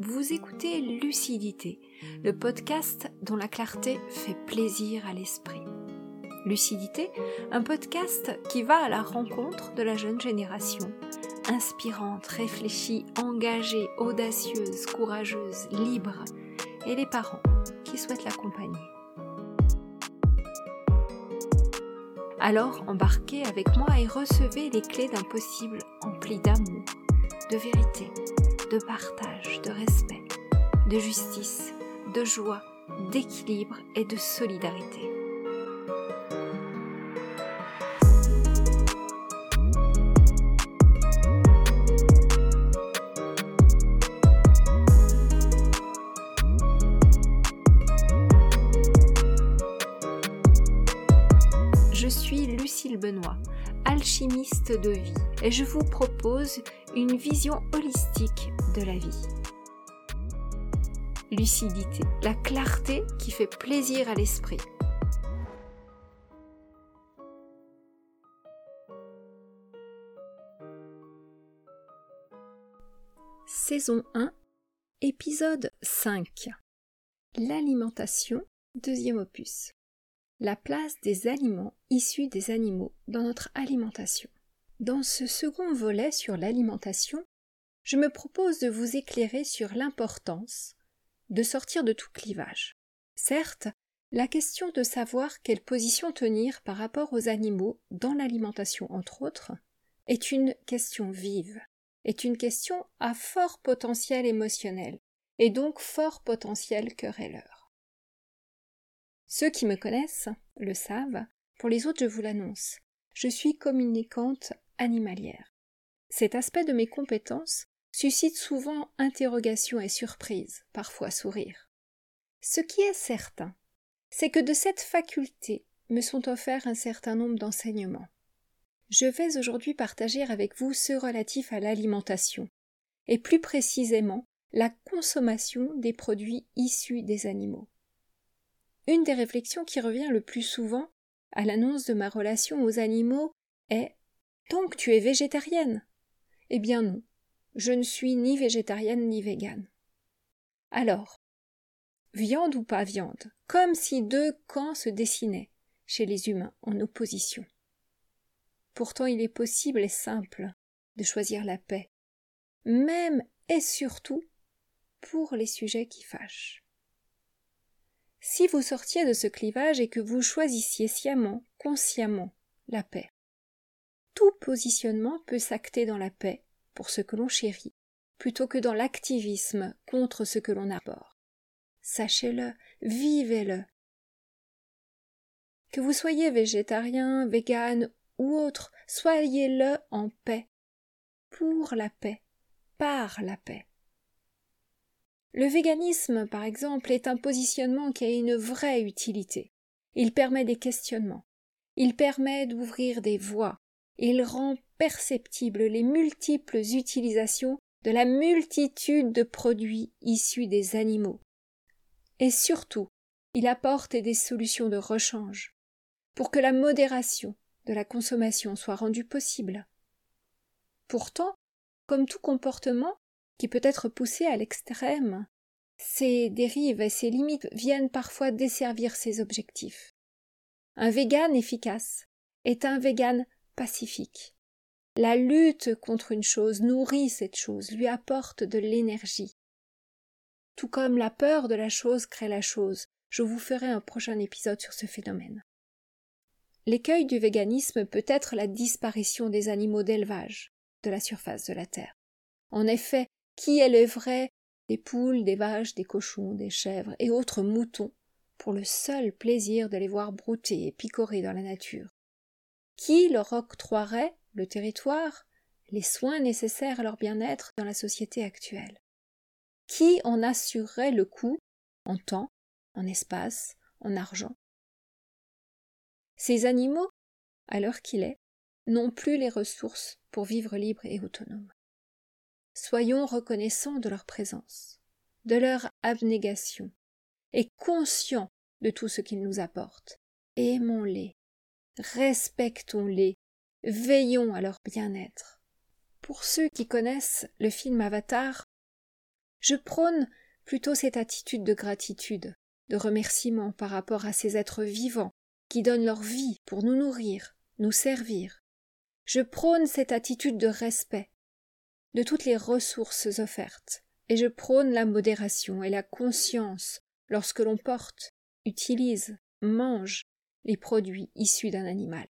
Vous écoutez Lucidité, le podcast dont la clarté fait plaisir à l'esprit. Lucidité, un podcast qui va à la rencontre de la jeune génération, inspirante, réfléchie, engagée, audacieuse, courageuse, libre, et les parents qui souhaitent l'accompagner. Alors embarquez avec moi et recevez les clés d'un possible empli d'amour, de vérité, de partage, de respect, de justice, de joie, d'équilibre et de solidarité. De vie, et je vous propose une vision holistique de la vie. Lucidité, la clarté qui fait plaisir à l'esprit. Saison 1, épisode 5. L'alimentation, deuxième opus. La place des aliments issus des animaux dans notre alimentation. Dans ce second volet sur l'alimentation, je me propose de vous éclairer sur l'importance de sortir de tout clivage. Certes, la question de savoir quelle position tenir par rapport aux animaux dans l'alimentation entre autres est une question vive, est une question à fort potentiel émotionnel et donc fort potentiel querelleur. Ceux qui me connaissent le savent, pour les autres je vous l'annonce. Je suis communicante animalière. Cet aspect de mes compétences suscite souvent interrogation et surprise, parfois sourire. Ce qui est certain, c'est que de cette faculté me sont offerts un certain nombre d'enseignements. Je vais aujourd'hui partager avec vous ceux relatifs à l'alimentation, et plus précisément la consommation des produits issus des animaux. Une des réflexions qui revient le plus souvent à l'annonce de ma relation aux animaux est donc tu es végétarienne Eh bien non, je ne suis ni végétarienne ni végane. Alors, viande ou pas viande, comme si deux camps se dessinaient chez les humains en opposition. Pourtant il est possible et simple de choisir la paix, même et surtout pour les sujets qui fâchent. Si vous sortiez de ce clivage et que vous choisissiez sciemment, consciemment, la paix, tout positionnement peut s'acter dans la paix pour ce que l'on chérit, plutôt que dans l'activisme contre ce que l'on aborde. Sachez-le, vivez-le. Que vous soyez végétarien, vegan ou autre, soyez-le en paix, pour la paix, par la paix. Le véganisme, par exemple, est un positionnement qui a une vraie utilité. Il permet des questionnements. Il permet d'ouvrir des voies, il rend perceptibles les multiples utilisations de la multitude de produits issus des animaux. Et surtout, il apporte des solutions de rechange pour que la modération de la consommation soit rendue possible. Pourtant, comme tout comportement qui peut être poussé à l'extrême, ces dérives et ces limites viennent parfois desservir ses objectifs. Un vegan efficace est un vegan pacifique. La lutte contre une chose nourrit cette chose, lui apporte de l'énergie. Tout comme la peur de la chose crée la chose, je vous ferai un prochain épisode sur ce phénomène. L'écueil du véganisme peut être la disparition des animaux d'élevage de la surface de la Terre. En effet, qui élèverait des poules, des vaches, des cochons, des chèvres et autres moutons pour le seul plaisir de les voir brouter et picorer dans la nature qui leur octroierait le territoire, les soins nécessaires à leur bien-être dans la société actuelle? Qui en assurerait le coût en temps, en espace, en argent? Ces animaux, à l'heure qu'il est, n'ont plus les ressources pour vivre libres et autonomes. Soyons reconnaissants de leur présence, de leur abnégation, et conscients de tout ce qu'ils nous apportent. Aimons-les, respectons-les, veillons à leur bien-être. Pour ceux qui connaissent le film Avatar, Je prône plutôt cette attitude de gratitude, de remerciement par rapport à ces êtres vivants qui donnent leur vie pour nous nourrir, nous servir. Je prône cette attitude de respect de toutes les ressources offertes, et je prône la modération et la conscience lorsque l'on porte, utilise, mange les produits issus d'un animal.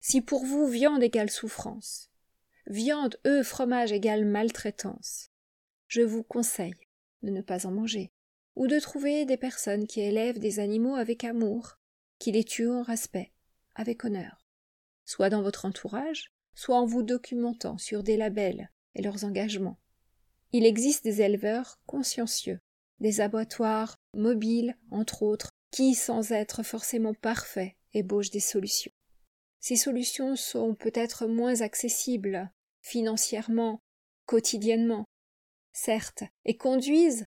Si pour vous viande égale souffrance, viande, œufs, fromage égale maltraitance, je vous conseille de ne pas en manger, ou de trouver des personnes qui élèvent des animaux avec amour, qui les tuent en respect, avec honneur, soit dans votre entourage, soit en vous documentant sur des labels et leurs engagements. Il existe des éleveurs consciencieux, des abattoirs mobiles, entre autres, qui, sans être forcément parfaits, ébauchent des solutions. Ces solutions sont peut-être moins accessibles financièrement, quotidiennement, certes, et conduisent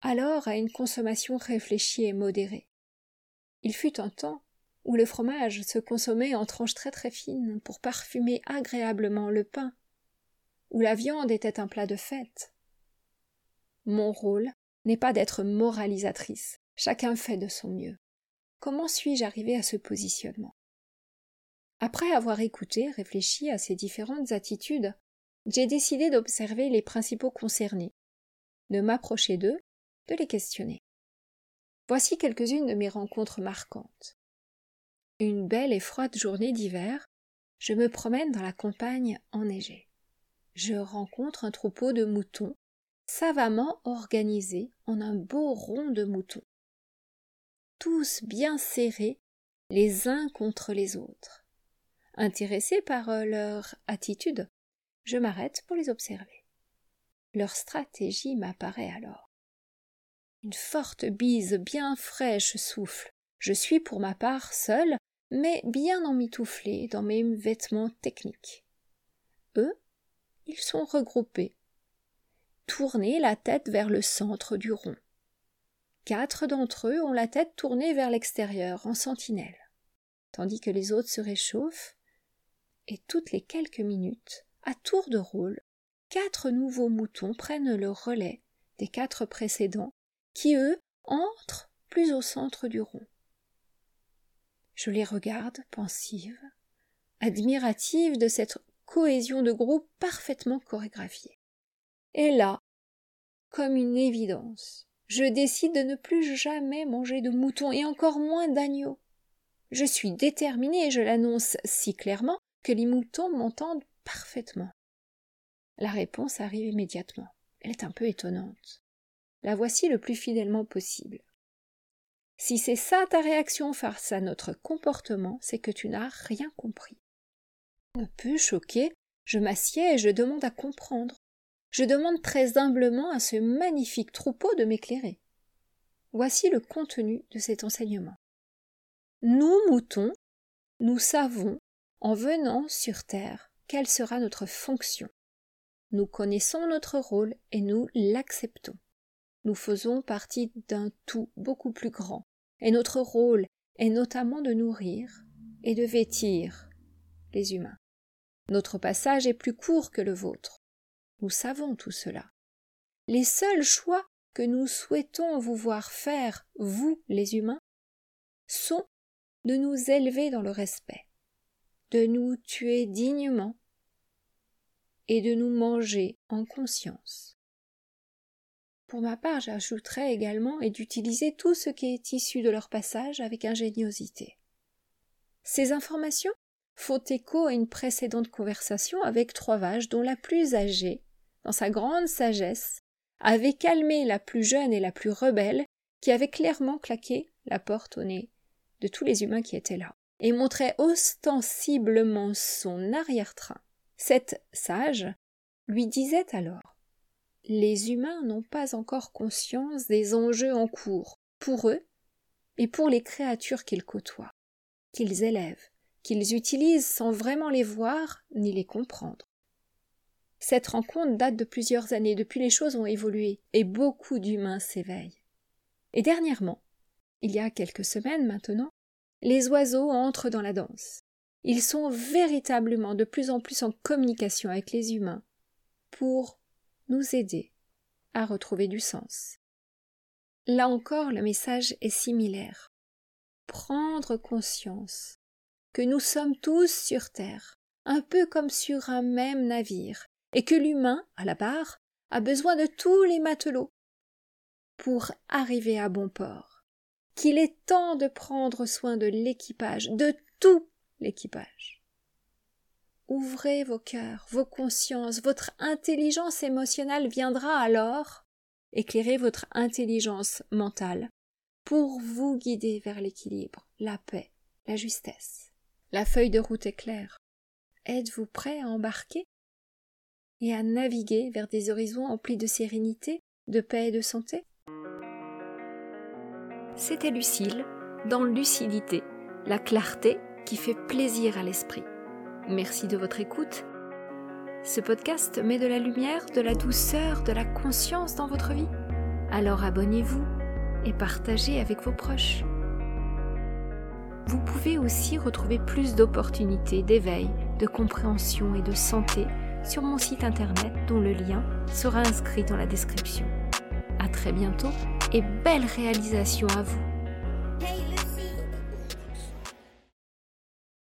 alors à une consommation réfléchie et modérée. Il fut un temps où le fromage se consommait en tranches très très fines pour parfumer agréablement le pain, où la viande était un plat de fête. Mon rôle n'est pas d'être moralisatrice, chacun fait de son mieux. Comment suis-je arrivé à ce positionnement? Après avoir écouté, réfléchi à ces différentes attitudes, j'ai décidé d'observer les principaux concernés, de m'approcher d'eux, de les questionner. Voici quelques-unes de mes rencontres marquantes. Une belle et froide journée d'hiver, je me promène dans la campagne enneigée. Je rencontre un troupeau de moutons savamment organisés en un beau rond de moutons. Tous bien serrés les uns contre les autres. Intéressé par leur attitude, je m'arrête pour les observer. Leur stratégie m'apparaît alors. Une forte bise bien fraîche souffle. Je suis pour ma part seul, mais bien emmitouflé dans mes vêtements techniques. Eux, ils sont regroupés, tournés la tête vers le centre du rond. Quatre d'entre eux ont la tête tournée vers l'extérieur, en sentinelle, tandis que les autres se réchauffent, et toutes les quelques minutes, à tour de rôle, quatre nouveaux moutons prennent le relais des quatre précédents, qui, eux, entrent plus au centre du rond. Je les regarde, pensive, admirative de cette cohésion de groupe parfaitement chorégraphiée. Et là, comme une évidence, je décide de ne plus jamais manger de moutons et encore moins d'agneaux. Je suis déterminée et je l'annonce si clairement que les moutons m'entendent parfaitement. La réponse arrive immédiatement. Elle est un peu étonnante. La voici le plus fidèlement possible. Si c'est ça ta réaction face à notre comportement, c'est que tu n'as rien compris. Un peu choqué, je m'assieds et je demande à comprendre. Je demande très humblement à ce magnifique troupeau de m'éclairer. Voici le contenu de cet enseignement. Nous, moutons, nous savons, en venant sur terre, quelle sera notre fonction. Nous connaissons notre rôle et nous l'acceptons. Nous faisons partie d'un tout beaucoup plus grand, et notre rôle est notamment de nourrir et de vêtir les humains. Notre passage est plus court que le vôtre. Nous savons tout cela. Les seuls choix que nous souhaitons vous voir faire, vous les humains, sont de nous élever dans le respect, de nous tuer dignement et de nous manger en conscience. Pour ma part, j'ajouterai également et d'utiliser tout ce qui est issu de leur passage avec ingéniosité. Ces informations font écho à une précédente conversation avec trois vaches dont la plus âgée, dans sa grande sagesse, avait calmé la plus jeune et la plus rebelle, qui avait clairement claqué la porte au nez de tous les humains qui étaient là, et montrait ostensiblement son arrière-train. Cette sage lui disait alors Les humains n'ont pas encore conscience des enjeux en cours, pour eux et pour les créatures qu'ils côtoient, qu'ils élèvent, qu'ils utilisent sans vraiment les voir ni les comprendre. Cette rencontre date de plusieurs années, depuis les choses ont évolué, et beaucoup d'humains s'éveillent. Et dernièrement, il y a quelques semaines maintenant, les oiseaux entrent dans la danse. Ils sont véritablement de plus en plus en communication avec les humains pour nous aider à retrouver du sens. Là encore, le message est similaire. Prendre conscience que nous sommes tous sur Terre, un peu comme sur un même navire, et que l'humain, à la barre, a besoin de tous les matelots pour arriver à bon port, qu'il est temps de prendre soin de l'équipage, de tout l'équipage. Ouvrez vos cœurs, vos consciences, votre intelligence émotionnelle viendra alors éclairer votre intelligence mentale pour vous guider vers l'équilibre, la paix, la justesse. La feuille de route est claire. Êtes-vous prêt à embarquer et à naviguer vers des horizons emplis de sérénité, de paix et de santé C'était Lucille, dans Lucidité, la clarté qui fait plaisir à l'esprit. Merci de votre écoute. Ce podcast met de la lumière, de la douceur, de la conscience dans votre vie. Alors abonnez-vous et partagez avec vos proches. Vous pouvez aussi retrouver plus d'opportunités d'éveil, de compréhension et de santé sur mon site internet dont le lien sera inscrit dans la description. À très bientôt et belle réalisation à vous.